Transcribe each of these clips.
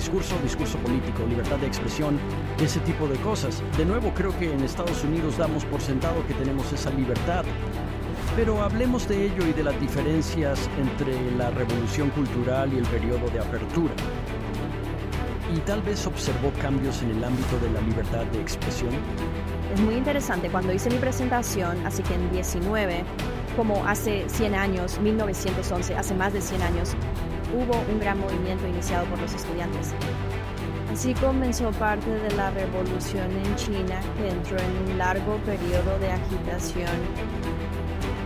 discurso, discurso político, libertad de expresión, ese tipo de cosas. De nuevo, creo que en Estados Unidos damos por sentado que tenemos esa libertad. Pero hablemos de ello y de las diferencias entre la revolución cultural y el periodo de apertura. Y tal vez observó cambios en el ámbito de la libertad de expresión. Es muy interesante. Cuando hice mi presentación, así que en 19, como hace 100 años, 1911, hace más de 100 años, hubo un gran movimiento iniciado por los estudiantes. Así comenzó parte de la revolución en China que entró en un largo periodo de agitación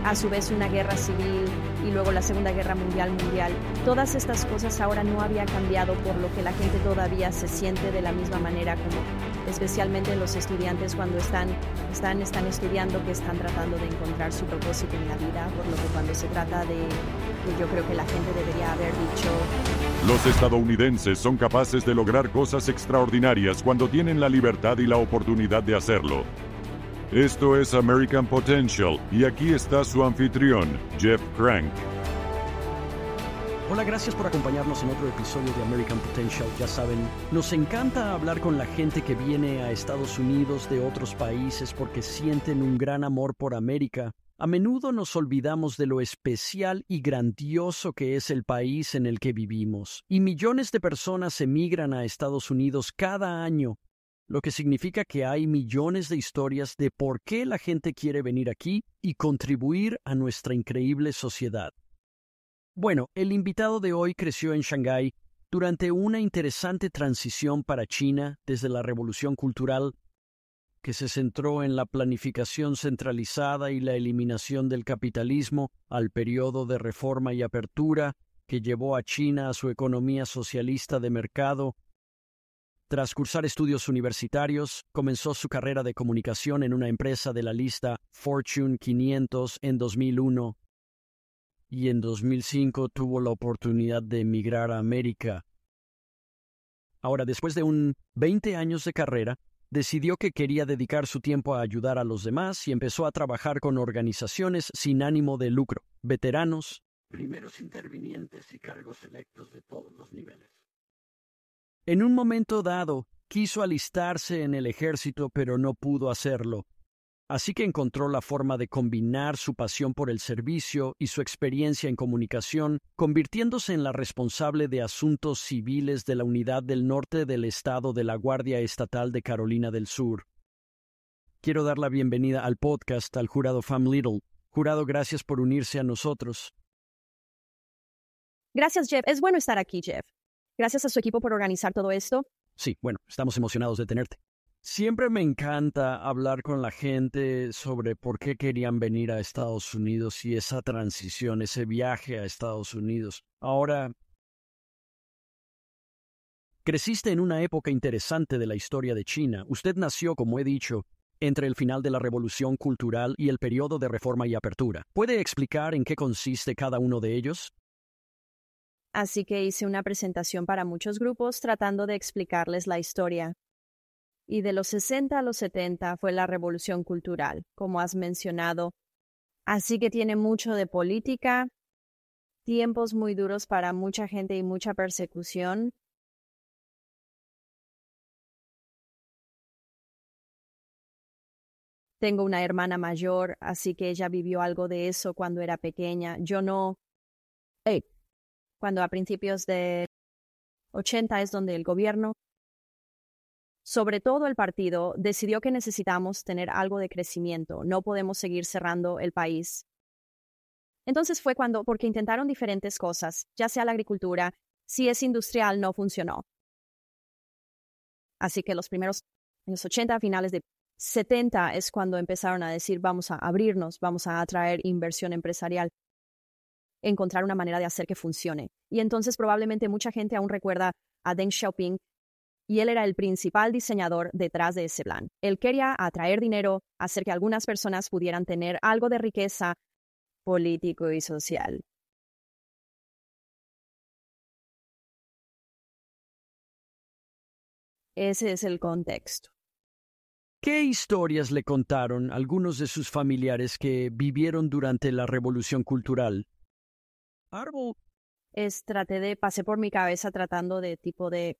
a su vez una guerra civil y luego la Segunda Guerra Mundial mundial. Todas estas cosas ahora no había cambiado por lo que la gente todavía se siente de la misma manera como especialmente los estudiantes cuando están, están, están estudiando que están tratando de encontrar su propósito en la vida, por lo que cuando se trata de, yo creo que la gente debería haber dicho... Los estadounidenses son capaces de lograr cosas extraordinarias cuando tienen la libertad y la oportunidad de hacerlo. Esto es American Potential y aquí está su anfitrión, Jeff Crank. Hola, gracias por acompañarnos en otro episodio de American Potential. Ya saben, nos encanta hablar con la gente que viene a Estados Unidos de otros países porque sienten un gran amor por América. A menudo nos olvidamos de lo especial y grandioso que es el país en el que vivimos, y millones de personas emigran a Estados Unidos cada año lo que significa que hay millones de historias de por qué la gente quiere venir aquí y contribuir a nuestra increíble sociedad. Bueno, el invitado de hoy creció en Shanghái durante una interesante transición para China desde la Revolución Cultural, que se centró en la planificación centralizada y la eliminación del capitalismo, al periodo de reforma y apertura, que llevó a China a su economía socialista de mercado tras cursar estudios universitarios, comenzó su carrera de comunicación en una empresa de la lista Fortune 500 en 2001 y en 2005 tuvo la oportunidad de emigrar a América. Ahora, después de un 20 años de carrera, decidió que quería dedicar su tiempo a ayudar a los demás y empezó a trabajar con organizaciones sin ánimo de lucro, veteranos, primeros intervinientes y cargos electos de todos los niveles. En un momento dado, quiso alistarse en el ejército, pero no pudo hacerlo. Así que encontró la forma de combinar su pasión por el servicio y su experiencia en comunicación, convirtiéndose en la responsable de asuntos civiles de la Unidad del Norte del Estado de la Guardia Estatal de Carolina del Sur. Quiero dar la bienvenida al podcast al jurado Fam Little. Jurado, gracias por unirse a nosotros. Gracias, Jeff. Es bueno estar aquí, Jeff. Gracias a su equipo por organizar todo esto. Sí, bueno, estamos emocionados de tenerte. Siempre me encanta hablar con la gente sobre por qué querían venir a Estados Unidos y esa transición, ese viaje a Estados Unidos. Ahora, creciste en una época interesante de la historia de China. Usted nació, como he dicho, entre el final de la Revolución Cultural y el periodo de reforma y apertura. ¿Puede explicar en qué consiste cada uno de ellos? así que hice una presentación para muchos grupos tratando de explicarles la historia. Y de los 60 a los 70 fue la revolución cultural, como has mencionado. Así que tiene mucho de política, tiempos muy duros para mucha gente y mucha persecución. Tengo una hermana mayor, así que ella vivió algo de eso cuando era pequeña. Yo no cuando a principios de 80 es donde el gobierno, sobre todo el partido, decidió que necesitamos tener algo de crecimiento, no podemos seguir cerrando el país. Entonces fue cuando, porque intentaron diferentes cosas, ya sea la agricultura, si es industrial, no funcionó. Así que los primeros años 80, finales de 70 es cuando empezaron a decir vamos a abrirnos, vamos a atraer inversión empresarial encontrar una manera de hacer que funcione. Y entonces probablemente mucha gente aún recuerda a Deng Xiaoping y él era el principal diseñador detrás de ese plan. Él quería atraer dinero, hacer que algunas personas pudieran tener algo de riqueza político y social. Ese es el contexto. ¿Qué historias le contaron algunos de sus familiares que vivieron durante la Revolución Cultural? Es, traté de, pasé por mi cabeza tratando de tipo de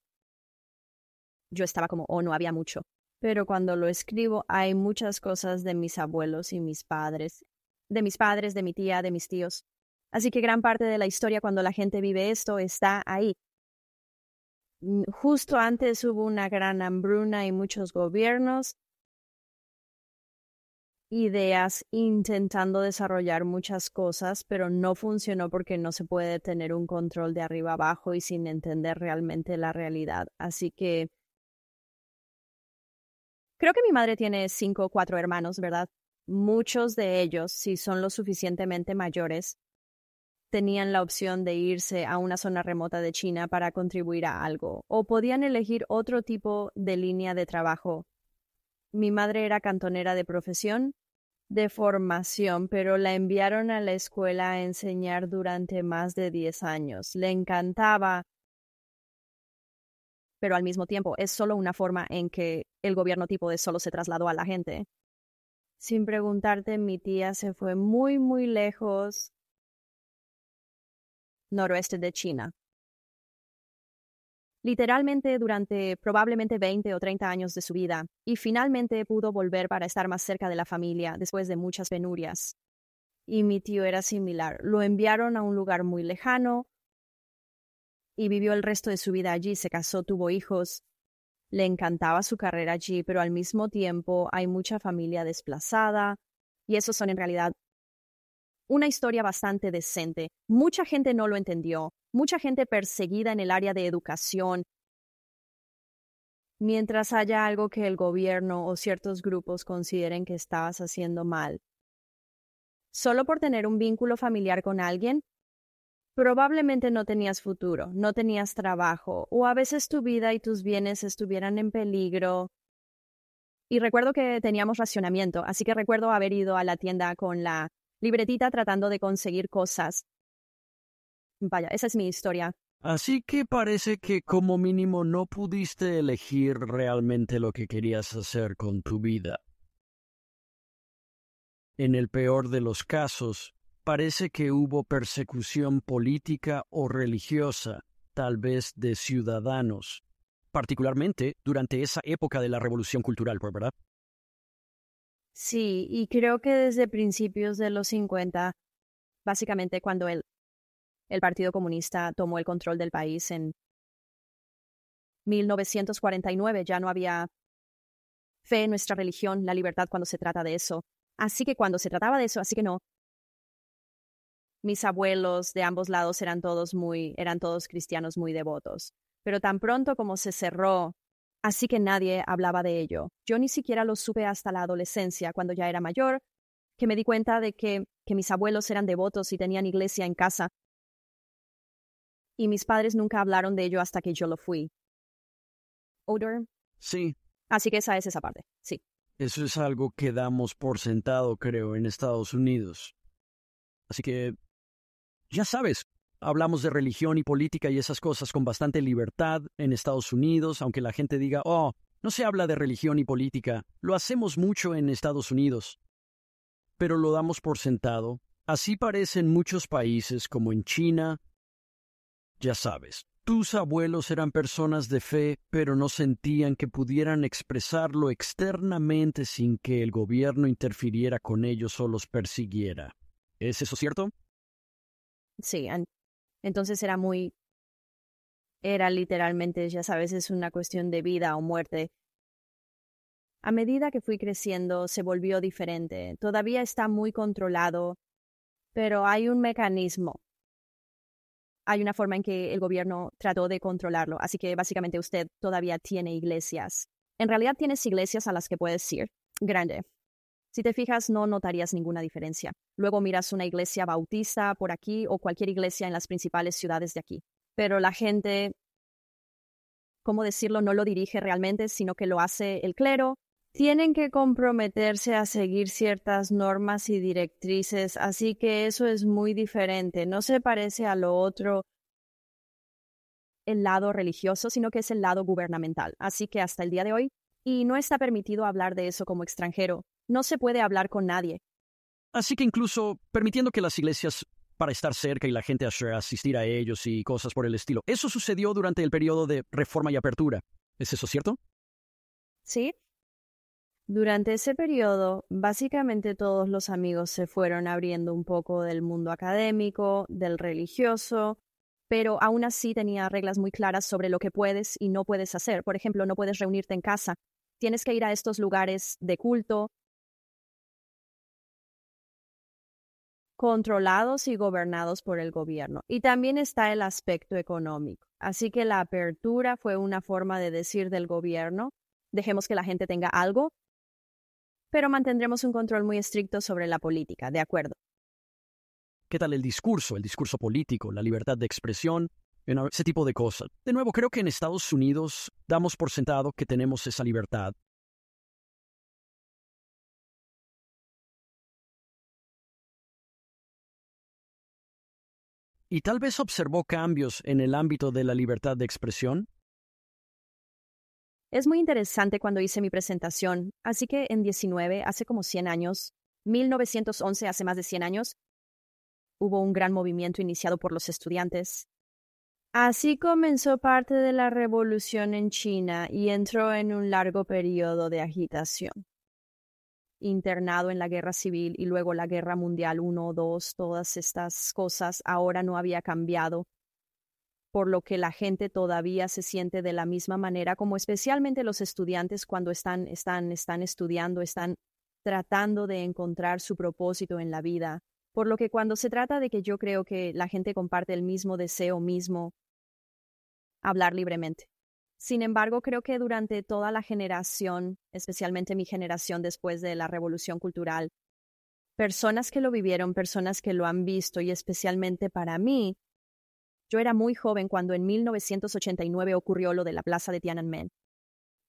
yo estaba como, oh, no había mucho. Pero cuando lo escribo hay muchas cosas de mis abuelos y mis padres, de mis padres, de mi tía, de mis tíos. Así que gran parte de la historia cuando la gente vive esto está ahí. Mm, justo antes hubo una gran hambruna y muchos gobiernos ideas intentando desarrollar muchas cosas, pero no funcionó porque no se puede tener un control de arriba abajo y sin entender realmente la realidad. Así que creo que mi madre tiene cinco o cuatro hermanos, ¿verdad? Muchos de ellos, si son lo suficientemente mayores, tenían la opción de irse a una zona remota de China para contribuir a algo, o podían elegir otro tipo de línea de trabajo mi madre era cantonera de profesión, de formación, pero la enviaron a la escuela a enseñar durante más de diez años. Le encantaba, pero al mismo tiempo es solo una forma en que el gobierno tipo de solo se trasladó a la gente. Sin preguntarte, mi tía se fue muy, muy lejos noroeste de China literalmente durante probablemente 20 o 30 años de su vida, y finalmente pudo volver para estar más cerca de la familia después de muchas penurias. Y mi tío era similar. Lo enviaron a un lugar muy lejano y vivió el resto de su vida allí, se casó, tuvo hijos. Le encantaba su carrera allí, pero al mismo tiempo hay mucha familia desplazada, y esos son en realidad una historia bastante decente. Mucha gente no lo entendió, mucha gente perseguida en el área de educación. Mientras haya algo que el gobierno o ciertos grupos consideren que estabas haciendo mal. Solo por tener un vínculo familiar con alguien, probablemente no tenías futuro, no tenías trabajo, o a veces tu vida y tus bienes estuvieran en peligro. Y recuerdo que teníamos racionamiento, así que recuerdo haber ido a la tienda con la libretita tratando de conseguir cosas. Vaya, esa es mi historia. Así que parece que como mínimo no pudiste elegir realmente lo que querías hacer con tu vida. En el peor de los casos, parece que hubo persecución política o religiosa, tal vez de ciudadanos, particularmente durante esa época de la Revolución Cultural, ¿verdad? Sí, y creo que desde principios de los 50, básicamente cuando el, el Partido Comunista tomó el control del país en 1949, ya no había fe en nuestra religión, la libertad cuando se trata de eso. Así que cuando se trataba de eso, así que no. Mis abuelos de ambos lados eran todos muy, eran todos cristianos muy devotos. Pero tan pronto como se cerró así que nadie hablaba de ello. Yo ni siquiera lo supe hasta la adolescencia, cuando ya era mayor, que me di cuenta de que, que mis abuelos eran devotos y tenían iglesia en casa. Y mis padres nunca hablaron de ello hasta que yo lo fui. ¿Odor? Sí. Así que esa es esa parte, sí. Eso es algo que damos por sentado, creo, en Estados Unidos. Así que, ya sabes, hablamos de religión y política y esas cosas con bastante libertad en Estados Unidos, aunque la gente diga, oh, no se habla de religión y política, lo hacemos mucho en Estados Unidos. Pero lo damos por sentado. Así parece en muchos países como en China. Ya sabes, tus abuelos eran personas de fe, pero no sentían que pudieran expresarlo externamente sin que el gobierno interfiriera con ellos o los persiguiera. ¿Es eso cierto? Sí, entonces era muy, era literalmente, ya sabes, es una cuestión de vida o muerte. A medida que fui creciendo, se volvió diferente. Todavía está muy controlado, pero hay un mecanismo. Hay una forma en que el gobierno trató de controlarlo. Así que básicamente usted todavía tiene iglesias. En realidad tienes iglesias a las que puedes ir. Grande. Si te fijas, no notarías ninguna diferencia. Luego miras una iglesia bautista por aquí o cualquier iglesia en las principales ciudades de aquí. Pero la gente, ¿cómo decirlo?, no lo dirige realmente, sino que lo hace el clero. Tienen que comprometerse a seguir ciertas normas y directrices, así que eso es muy diferente. No se parece a lo otro el lado religioso, sino que es el lado gubernamental. Así que hasta el día de hoy, y no está permitido hablar de eso como extranjero, no se puede hablar con nadie. Así que incluso permitiendo que las iglesias para estar cerca y la gente asistir a ellos y cosas por el estilo. Eso sucedió durante el periodo de reforma y apertura. ¿Es eso cierto? ¿sí? Durante ese periodo, básicamente todos los amigos se fueron abriendo un poco del mundo académico, del religioso, pero aún así tenía reglas muy claras sobre lo que puedes y no puedes hacer. Por ejemplo, no puedes reunirte en casa, tienes que ir a estos lugares de culto, controlados y gobernados por el gobierno. Y también está el aspecto económico. Así que la apertura fue una forma de decir del gobierno, dejemos que la gente tenga algo, pero mantendremos un control muy estricto sobre la política, ¿de acuerdo? ¿Qué tal el discurso, el discurso político, la libertad de expresión, ese tipo de cosas? De nuevo, creo que en Estados Unidos damos por sentado que tenemos esa libertad. ¿Y tal vez observó cambios en el ámbito de la libertad de expresión? Es muy interesante cuando hice mi presentación, así que en 19, hace como 100 años, 1911, hace más de 100 años, hubo un gran movimiento iniciado por los estudiantes. Así comenzó parte de la revolución en China y entró en un largo periodo de agitación. Internado en la guerra civil y luego la guerra mundial 1 o 2, todas estas cosas ahora no había cambiado, por lo que la gente todavía se siente de la misma manera, como especialmente los estudiantes cuando están, están, están estudiando, están tratando de encontrar su propósito en la vida, por lo que cuando se trata de que yo creo que la gente comparte el mismo deseo mismo, hablar libremente. Sin embargo, creo que durante toda la generación, especialmente mi generación después de la revolución cultural, personas que lo vivieron, personas que lo han visto y especialmente para mí, yo era muy joven cuando en 1989 ocurrió lo de la plaza de Tiananmen.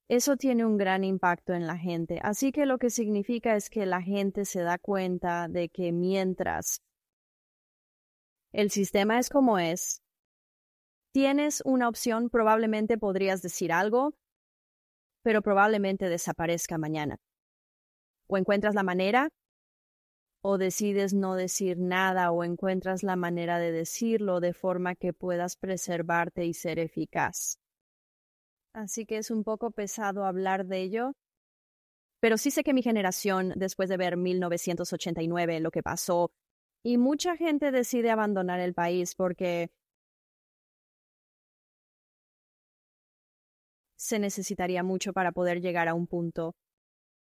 Eso tiene un gran impacto en la gente. Así que lo que significa es que la gente se da cuenta de que mientras el sistema es como es, tienes una opción, probablemente podrías decir algo, pero probablemente desaparezca mañana. O encuentras la manera, o decides no decir nada, o encuentras la manera de decirlo de forma que puedas preservarte y ser eficaz así que es un poco pesado hablar de ello. Pero sí sé que mi generación, después de ver 1989, lo que pasó, y mucha gente decide abandonar el país porque se necesitaría mucho para poder llegar a un punto.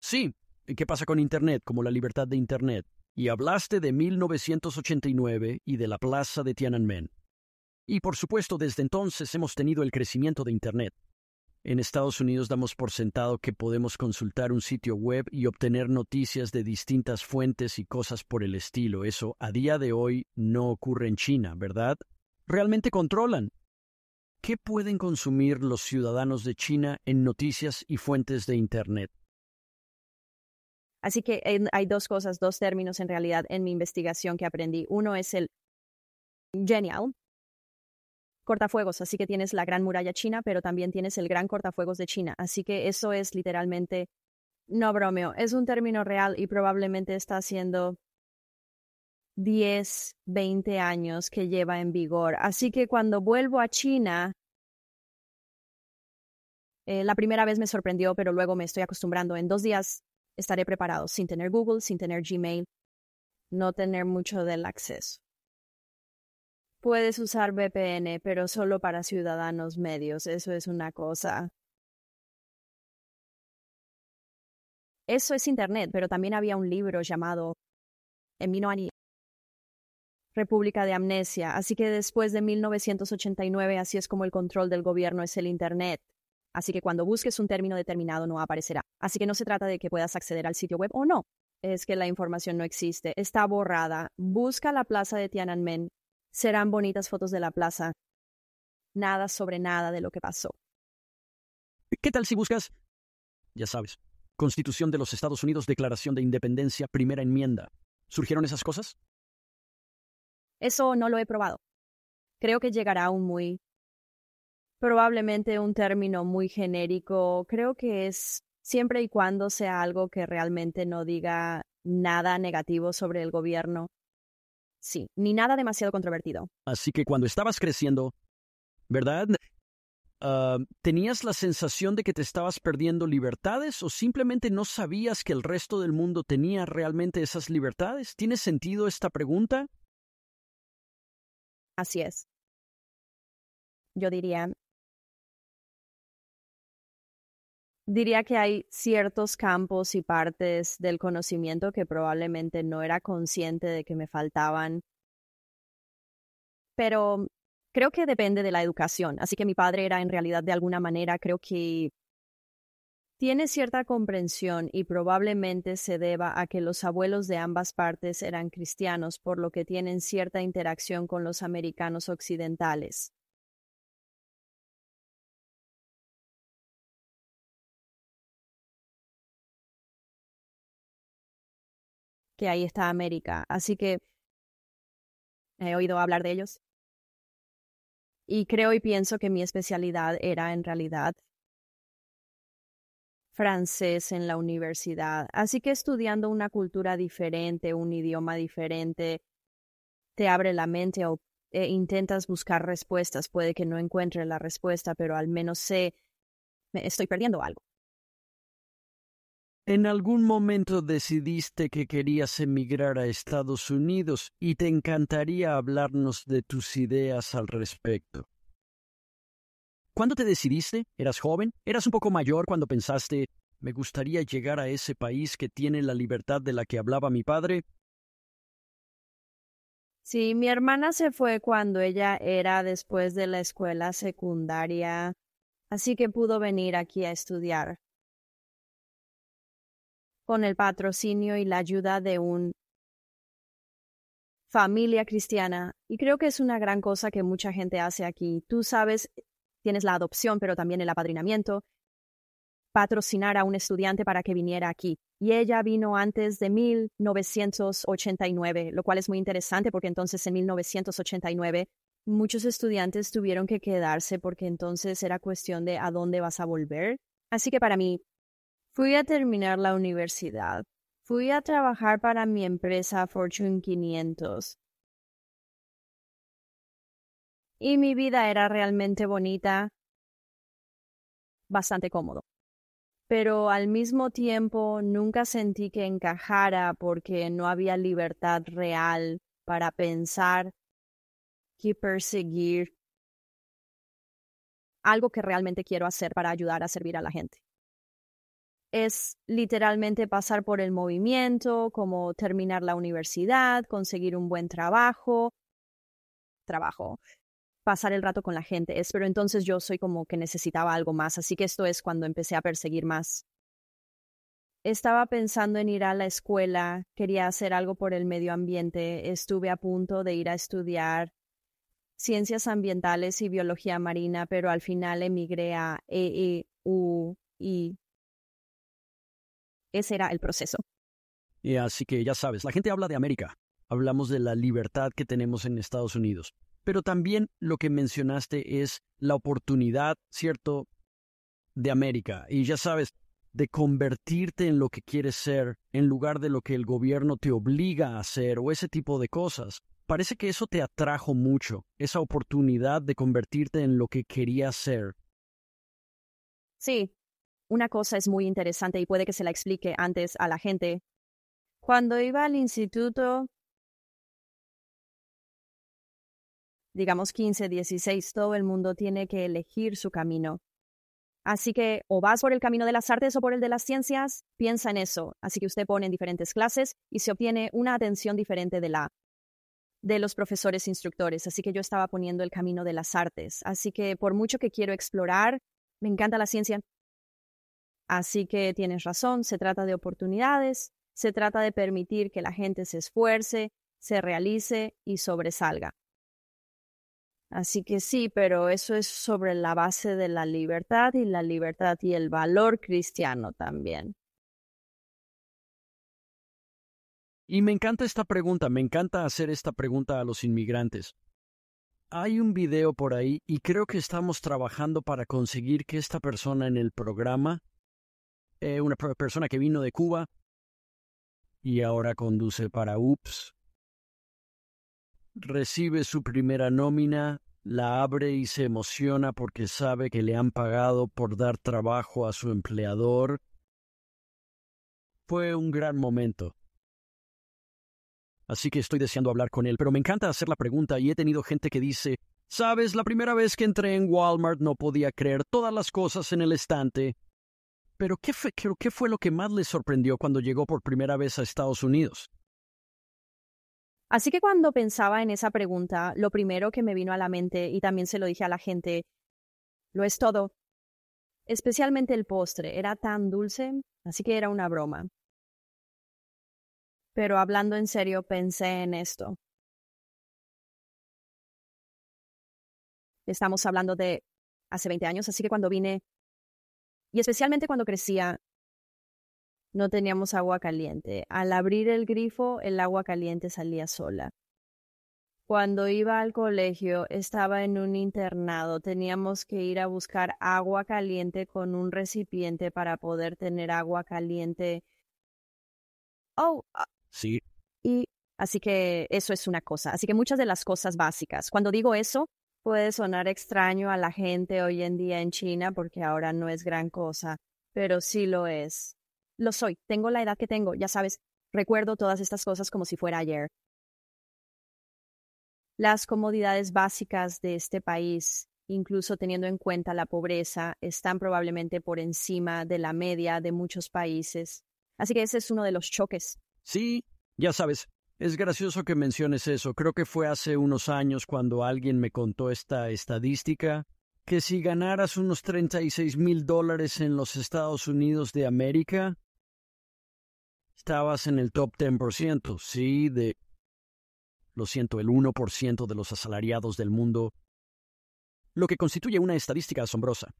Sí, ¿y qué pasa con Internet, como la libertad de Internet? Y hablaste de 1989 y de la plaza de Tiananmen. Y por supuesto, desde entonces hemos tenido el crecimiento de Internet. En Estados Unidos damos por sentado que podemos consultar un sitio web y obtener noticias de distintas fuentes y cosas por el estilo. Eso a día de hoy no ocurre en China, ¿verdad? Realmente controlan. ¿Qué pueden consumir los ciudadanos de China en noticias y fuentes de Internet? Así que hay dos cosas, dos términos en realidad en mi investigación que aprendí. Uno es el genial, cortafuegos, así que tienes la gran muralla china, pero también tienes el gran cortafuegos de China. Así que eso es literalmente, no bromeo, es un término real y probablemente está haciendo 10, 20 años que lleva en vigor. Así que cuando vuelvo a China, eh, la primera vez me sorprendió, pero luego me estoy acostumbrando. En dos días estaré preparado, sin tener Google, sin tener Gmail, no tener mucho del acceso. Puedes usar VPN, pero solo para ciudadanos medios. Eso es una cosa. Eso es Internet, pero también había un libro llamado Eminoani República de Amnesia. Así que después de 1989, así es como el control del gobierno es el Internet. Así que cuando busques un término determinado no aparecerá. Así que no se trata de que puedas acceder al sitio web o no. Es que la información no existe. Está borrada. Busca la plaza de Tiananmen serán bonitas fotos de la plaza. Nada sobre nada de lo que pasó. ¿Qué tal si buscas, ya sabes, Constitución de los Estados Unidos, Declaración de Independencia, primera enmienda? ¿Surgieron esas cosas? Eso no lo he probado. Creo que llegará un muy... probablemente un término muy genérico. Creo que es siempre y cuando sea algo que realmente no diga nada negativo sobre el gobierno Sí, ni nada demasiado controvertido. Así que cuando estabas creciendo, ¿verdad? ah, ¿tenías la sensación de que te estabas perdiendo libertades o simplemente no sabías que el resto del mundo tenía realmente esas libertades? ¿Tiene sentido esta pregunta? Así es. Yo diría, diría que hay ciertos campos y partes del conocimiento que probablemente no era consciente de que me faltaban, pero creo que depende de la educación. Así que mi padre era en realidad de alguna manera, creo que tiene cierta comprensión y probablemente se deba a que los abuelos de ambas partes eran cristianos, por lo que tienen cierta interacción con los americanos occidentales. que ahí está América. Así que he oído hablar de ellos. Y creo y pienso que mi especialidad era en realidad francés en la universidad. Así que estudiando una cultura diferente, un idioma diferente, te abre la mente o e intentas buscar respuestas. Puede que no encuentre la respuesta, pero al menos sé, me estoy perdiendo algo. En algún momento decidiste que querías emigrar a Estados Unidos y te encantaría hablarnos de tus ideas al respecto. ¿Cuándo te decidiste? ¿Eras joven? ¿Eras un poco mayor cuando pensaste, me gustaría llegar a ese país que tiene la libertad de la que hablaba mi padre? Sí, mi hermana se fue cuando ella era después de la escuela secundaria, así que pudo venir aquí a estudiar con el patrocinio y la ayuda de un familia cristiana. Y creo que es una gran cosa que mucha gente hace aquí. Tú sabes, tienes la adopción, pero también el apadrinamiento, patrocinar a un estudiante para que viniera aquí. Y ella vino antes de 1989, lo cual es muy interesante porque entonces en 1989 muchos estudiantes tuvieron que quedarse porque entonces era cuestión de a dónde vas a volver. Así que para mí Fui a terminar la universidad. Fui a trabajar para mi empresa Fortune 500. Y mi vida era realmente bonita, bastante cómodo. Pero al mismo tiempo nunca sentí que encajara porque no había libertad real para pensar y perseguir algo que realmente quiero hacer para ayudar a servir a la gente es literalmente pasar por el movimiento, como terminar la universidad, conseguir un buen trabajo, trabajo, pasar el rato con la gente. Es, pero entonces yo soy como que necesitaba algo más, así que esto es cuando empecé a perseguir más. Estaba pensando en ir a la escuela, quería hacer algo por el medio ambiente, estuve a punto de ir a estudiar ciencias ambientales y biología marina, pero al final emigré a EEU y ese era el proceso. Y así que ya sabes, la gente habla de América, hablamos de la libertad que tenemos en Estados Unidos, pero también lo que mencionaste es la oportunidad, ¿cierto?, de América. Y ya sabes, de convertirte en lo que quieres ser en lugar de lo que el gobierno te obliga a hacer o ese tipo de cosas. Parece que eso te atrajo mucho, esa oportunidad de convertirte en lo que querías ser. Sí, una cosa es muy interesante y puede que se la explique antes a la gente. Cuando iba al instituto, digamos 15, 16, todo el mundo tiene que elegir su camino. Así que o vas por el camino de las artes o por el de las ciencias, piensa en eso. Así que usted pone en diferentes clases y se obtiene una atención diferente de la de los profesores instructores. Así que yo estaba poniendo el camino de las artes. Así que por mucho que quiero explorar, me encanta la ciencia, Así que tienes razón, se trata de oportunidades, se trata de permitir que la gente se esfuerce, se realice y sobresalga. Así que sí, pero eso es sobre la base de la libertad y la libertad y el valor cristiano también. Y me encanta esta pregunta, me encanta hacer esta pregunta a los inmigrantes. Hay un video por ahí y creo que estamos trabajando para conseguir que esta persona en el programa eh, una persona que vino de Cuba y ahora conduce para UPS. Recibe su primera nómina la abre y se emociona porque sabe que le han pagado por dar trabajo a su empleador. Fue un gran momento. Así que estoy deseando hablar con él, pero me encanta hacer la pregunta y he tenido gente que dice, sabes, la primera vez que entré en Walmart no podía creer todas las cosas en el estante. Pero ¿qué fue, qué fue lo que más le sorprendió cuando llegó por primera vez a Estados Unidos? Así que cuando pensaba en esa pregunta, lo primero que me vino a la mente, y también se lo dije a la gente, lo es todo. Especialmente el postre, era tan dulce, así que era una broma. Pero hablando en serio, pensé en esto. Estamos hablando de hace 20 años, así que cuando vine, y especialmente cuando crecía, no teníamos agua caliente. Al abrir el grifo, el agua caliente salía sola. Cuando iba al colegio, estaba en un internado. Teníamos que ir a buscar agua caliente con un recipiente para poder tener agua caliente. Oh, ah. sí. Y así que eso es una cosa. Así que muchas de las cosas básicas. Cuando digo eso, puede sonar extraño a la gente hoy en día en China porque ahora no es gran cosa, pero sí lo es. Lo soy, tengo la edad que tengo, ya sabes, recuerdo todas estas cosas como si fuera ayer. Las comodidades básicas de este país, incluso teniendo en cuenta la pobreza, están probablemente por encima de la media de muchos países. Así que ese es uno de los choques. Sí, ya sabes, es gracioso que menciones eso. Creo que fue hace unos años cuando alguien me contó esta estadística que si ganaras unos 36 mil dólares en los Estados Unidos de América, estabas en el top 10%, sí, de, lo siento, el 1% de los asalariados del mundo, lo que constituye una estadística asombrosa.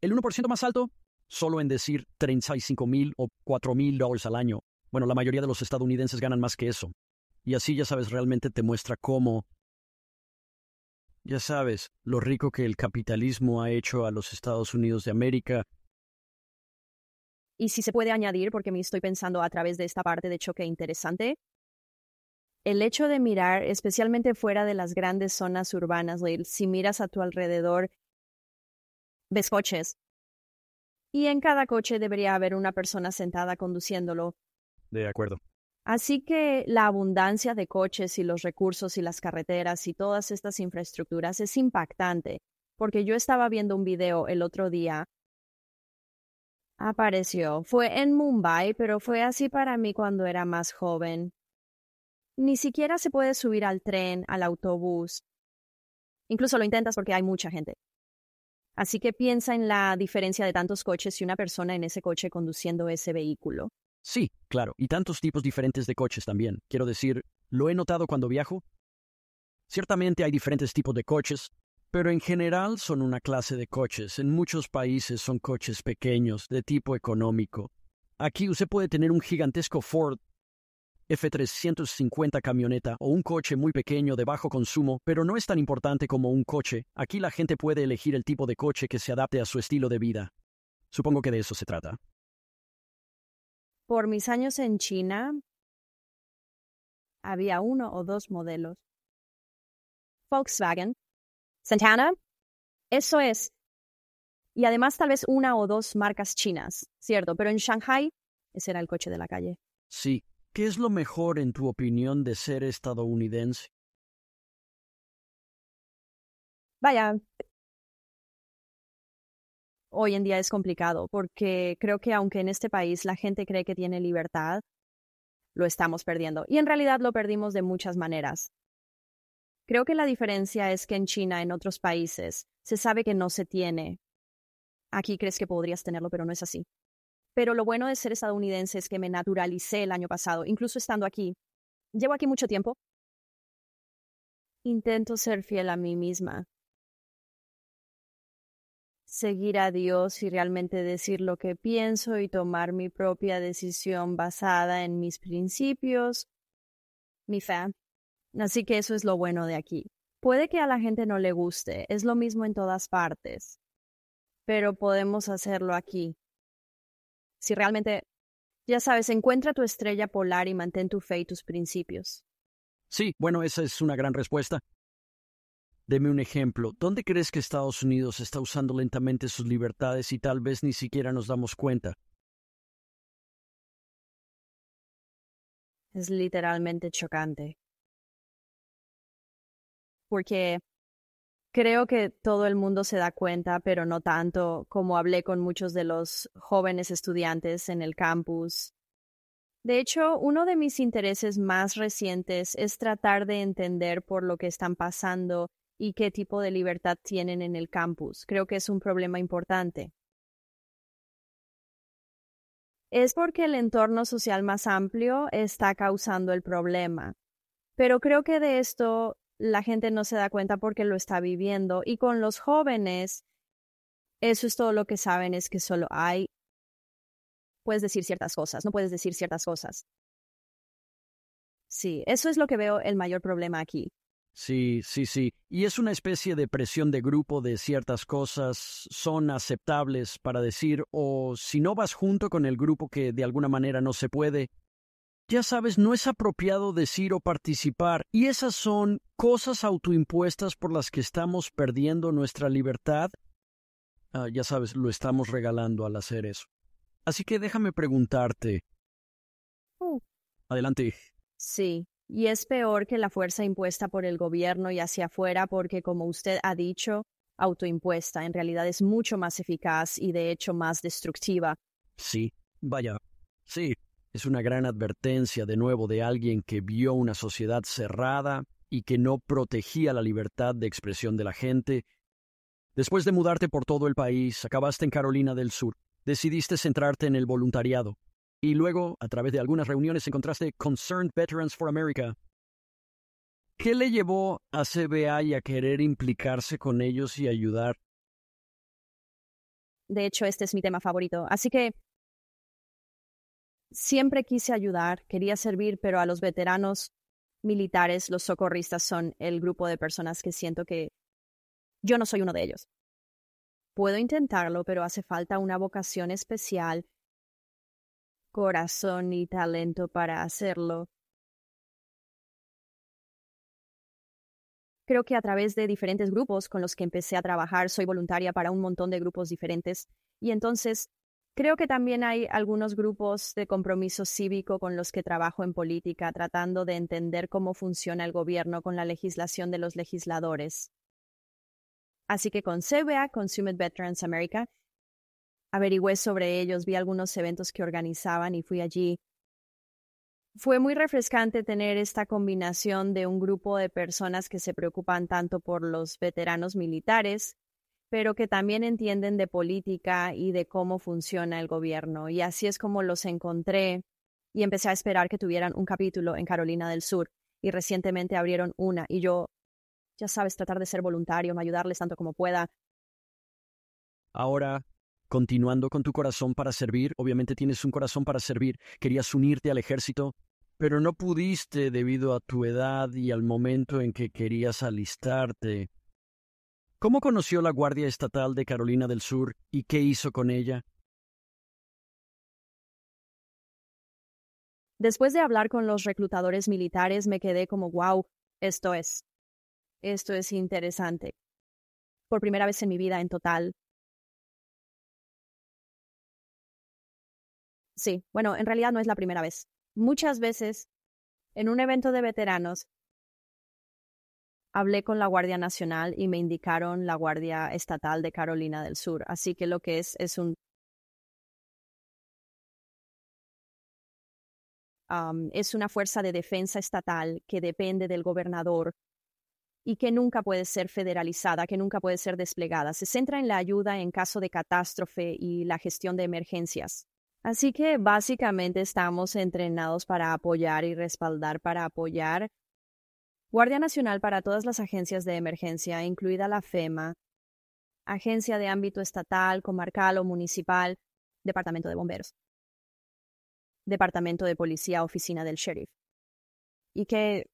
El 1% más alto, solo en decir 35 mil o 4 mil dólares al año. Bueno, la mayoría de los estadounidenses ganan más que eso. Y así ya sabes, realmente te muestra cómo, ya sabes, lo rico que el capitalismo ha hecho a los Estados Unidos de América y si se puede añadir, porque me estoy pensando a través de esta parte de choque interesante, el hecho de mirar, especialmente fuera de las grandes zonas urbanas, si miras a tu alrededor, ves coches. Y en cada coche debería haber una persona sentada conduciéndolo. De acuerdo. Así que la abundancia de coches y los recursos y las carreteras y todas estas infraestructuras es impactante, porque yo estaba viendo un video el otro día apareció. Fue en Mumbai, pero fue así para mí cuando era más joven. Ni siquiera se puede subir al tren, al autobús. Incluso lo intentas porque hay mucha gente. Así que piensa en la diferencia de tantos coches y una persona en ese coche conduciendo ese vehículo. Sí, claro, y tantos tipos diferentes de coches también. Quiero decir, lo he notado cuando viajo. Ciertamente hay diferentes tipos de coches, pero en general son una clase de coches. En muchos países son coches pequeños, de tipo económico. Aquí usted puede tener un gigantesco Ford F350 camioneta o un coche muy pequeño de bajo consumo, pero no es tan importante como un coche. Aquí la gente puede elegir el tipo de coche que se adapte a su estilo de vida. Supongo que de eso se trata. Por mis años en China, había uno o dos modelos. Volkswagen, Santana, eso es. Y además tal vez una o dos marcas chinas, cierto, pero en Shanghai ese era el coche de la calle. Sí. ¿Qué es lo mejor en tu opinión de ser estadounidense? Vaya, hoy en día es complicado porque creo que aunque en este país la gente cree que tiene libertad, lo estamos perdiendo. Y en realidad lo perdimos de muchas maneras. Creo que la diferencia es que en China, en otros países, se sabe que no se tiene. Aquí crees que podrías tenerlo, pero no es así. Pero lo bueno de ser estadounidense es que me naturalicé el año pasado, incluso estando aquí. Llevo aquí mucho tiempo. Intento ser fiel a mí misma. Seguir a Dios y realmente decir lo que pienso y tomar mi propia decisión basada en mis principios, mi fe, Así que eso es lo bueno de aquí. Puede que a la gente no le guste, es lo mismo en todas partes, pero podemos hacerlo aquí. Si realmente, ya sabes, encuentra tu estrella polar y mantén tu fe y tus principios. Sí, bueno, esa es una gran respuesta. Deme un ejemplo. ¿Dónde crees que Estados Unidos está usando lentamente sus libertades y tal vez ni siquiera nos damos cuenta? Es literalmente chocante. Porque creo que todo el mundo se da cuenta, pero no tanto como hablé con muchos de los jóvenes estudiantes en el campus. De hecho, uno de mis intereses más recientes es tratar de entender por lo que están pasando y qué tipo de libertad tienen en el campus. Creo que es un problema importante. Es porque el entorno social más amplio está causando el problema. Pero creo que de esto la gente no se da cuenta porque lo está viviendo. Y con los jóvenes, eso es todo lo que saben, es que solo hay, puedes decir ciertas cosas, no puedes decir ciertas cosas. Sí, eso es lo que veo el mayor problema aquí. Sí, sí, sí. Y es una especie de presión de grupo de ciertas cosas son aceptables para decir, o si no vas junto con el grupo que de alguna manera no se puede, ya sabes, no es apropiado decir o participar, y esas son cosas autoimpuestas por las que estamos perdiendo nuestra libertad. Ah, ya sabes, lo estamos regalando al hacer eso. Así que déjame preguntarte. Uh. Adelante. Sí, y es peor que la fuerza impuesta por el gobierno y hacia afuera porque, como usted ha dicho, autoimpuesta en realidad es mucho más eficaz y de hecho más destructiva. Sí, vaya, sí, es una gran advertencia de nuevo de alguien que vio una sociedad cerrada y que no protegía la libertad de expresión de la gente. Después de mudarte por todo el país, acabaste en Carolina del Sur, decidiste centrarte en el voluntariado, y luego, a través de algunas reuniones, encontraste Concerned Veterans for America. ¿Qué le llevó a CBA y a querer implicarse con ellos y ayudar? De hecho, este es mi tema favorito. Así que siempre quise ayudar, quería servir, pero a los veteranos militares, los socorristas son el grupo de personas que siento que yo no soy uno de ellos. Puedo intentarlo, pero hace falta una vocación especial corazón y talento para hacerlo. Creo que a través de diferentes grupos con los que empecé a trabajar, soy voluntaria para un montón de grupos diferentes y entonces creo que también hay algunos grupos de compromiso cívico con los que trabajo en política, tratando de entender cómo funciona el gobierno con la legislación de los legisladores. Así que con CBA, Consumer Veterans America, averigüé sobre ellos, vi algunos eventos que organizaban y fui allí. Fue muy refrescante tener esta combinación de un grupo de personas que se preocupan tanto por los veteranos militares, pero que también entienden de política y de cómo funciona el gobierno. Y así es como los encontré y empecé a esperar que tuvieran un capítulo en Carolina del Sur. Y recientemente abrieron una y yo, ya sabes, tratar de ser voluntario, ayudarles tanto como pueda. Ahora, continuando con tu corazón para servir, obviamente tienes un corazón para servir, querías unirte al ejército, pero no pudiste debido a tu edad y al momento en que querías alistarte. ¿Cómo conoció la Guardia Estatal de Carolina del Sur y qué hizo con ella? Después de hablar con los reclutadores militares me quedé como, wow, esto es, esto es interesante. Por primera vez en mi vida en total, Sí, bueno, en realidad no es la primera vez. Muchas veces, en un evento de veteranos, hablé con la Guardia Nacional y me indicaron la Guardia Estatal de Carolina del Sur. Así que lo que es es un... es una fuerza de defensa estatal que depende del gobernador y que nunca puede ser federalizada, que nunca puede ser desplegada. Se centra en la ayuda en caso de catástrofe y la gestión de emergencias. Así que básicamente estamos entrenados para apoyar y respaldar para apoyar. Guardia Nacional para todas las agencias de emergencia, incluida la FEMA, agencia de ámbito estatal, comarcal o municipal, departamento de bomberos, departamento de policía, oficina del sheriff. Y que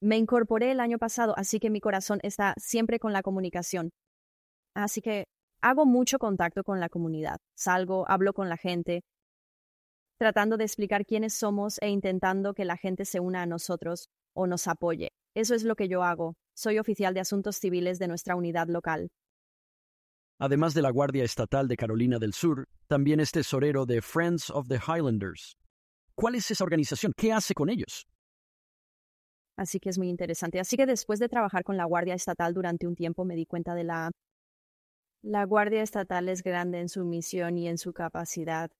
me incorporé el año pasado, así que mi corazón está siempre con la comunicación. Así que hago mucho contacto con la comunidad. Salgo, hablo con la gente, tratando de explicar quiénes somos e intentando que la gente se una a nosotros o nos apoye. Eso es lo que yo hago. Soy oficial de asuntos civiles de nuestra unidad local. Además de la Guardia Estatal de Carolina del Sur, también es tesorero de Friends of the Highlanders. ¿Cuál es esa organización? ¿Qué hace con ellos? Así que es muy interesante. Así que después de trabajar con la Guardia Estatal durante un tiempo me di cuenta de la... La Guardia Estatal es grande en su misión y en su capacidad.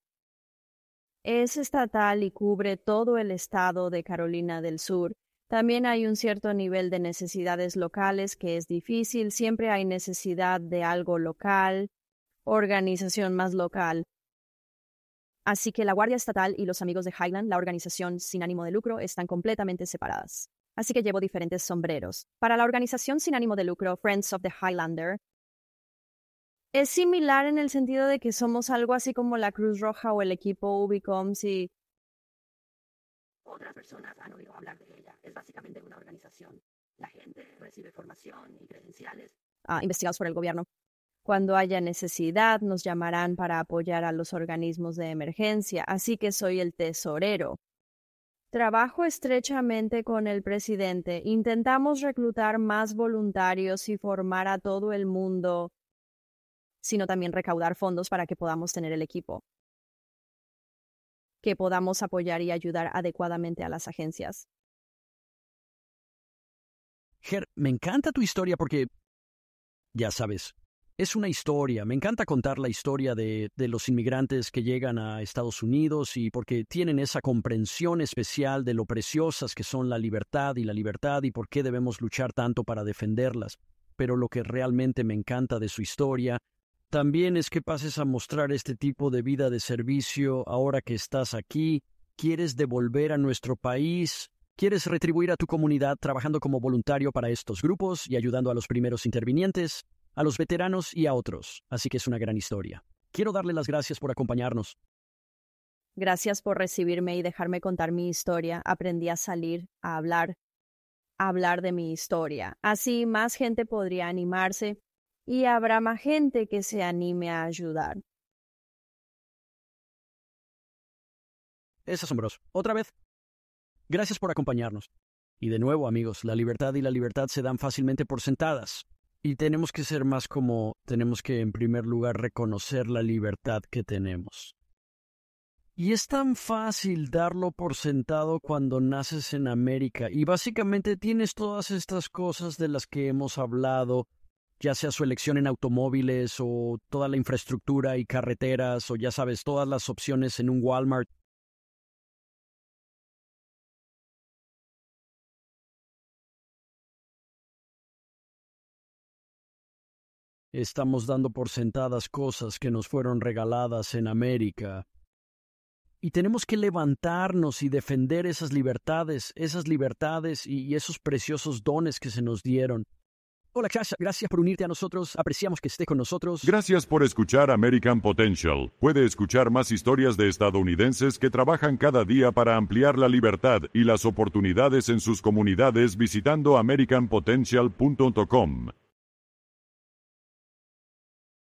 Es estatal y cubre todo el estado de Carolina del Sur. También hay un cierto nivel de necesidades locales que es difícil. Siempre hay necesidad de algo local, organización más local. Así que la Guardia Estatal y los amigos de Highland, la organización sin ánimo de lucro, están completamente separadas. Así que llevo diferentes sombreros. Para la organización sin ánimo de lucro, Friends of the Highlander, es similar en el sentido de que somos algo así como la Cruz Roja o el equipo Ubicom, si otras personas han oído hablar de ella. Es básicamente una organización. La gente recibe formación y credenciales. Ah, investigados por el gobierno. Cuando haya necesidad, nos llamarán para apoyar a los organismos de emergencia, así que soy el tesorero. Trabajo estrechamente con el presidente. Intentamos reclutar más voluntarios y formar a todo el mundo sino también recaudar fondos para que podamos tener el equipo, que podamos apoyar y ayudar adecuadamente a las agencias. Ger, me encanta tu historia porque, ya sabes, es una historia. Me encanta contar la historia de, de, los inmigrantes que llegan a Estados Unidos y porque tienen esa comprensión especial de lo preciosas que son la libertad y la libertad y por qué debemos luchar tanto para defenderlas. Pero lo que realmente me encanta de su historia también es que pases a mostrar este tipo de vida de servicio ahora que estás aquí, quieres devolver a nuestro país, quieres retribuir a tu comunidad trabajando como voluntario para estos grupos y ayudando a los primeros intervinientes, a los veteranos y a otros. Así que es una gran historia. Quiero darle las gracias por acompañarnos. Gracias por recibirme y dejarme contar mi historia. Aprendí a salir, a hablar, a hablar de mi historia. Así más gente podría animarse y habrá más gente que se anime a ayudar. Es asombroso. Otra vez. Gracias por acompañarnos. Y de nuevo, amigos, la libertad y la libertad se dan fácilmente por sentadas. Y tenemos que ser más como tenemos que, en primer lugar, reconocer la libertad que tenemos. Y es tan fácil darlo por sentado cuando naces en América y básicamente tienes todas estas cosas de las que hemos hablado ya sea su elección en automóviles o toda la infraestructura y carreteras o ya sabes, todas las opciones en un Walmart. Estamos dando por sentadas cosas que nos fueron regaladas en América. Y tenemos que levantarnos y defender esas libertades, esas libertades y esos preciosos dones que se nos dieron. Hola, Chacha. Gracias por unirte a nosotros. Apreciamos que esté con nosotros. Gracias por escuchar American Potential. Puede escuchar más historias de estadounidenses que trabajan cada día para ampliar la libertad y las oportunidades en sus comunidades visitando americanpotential.com.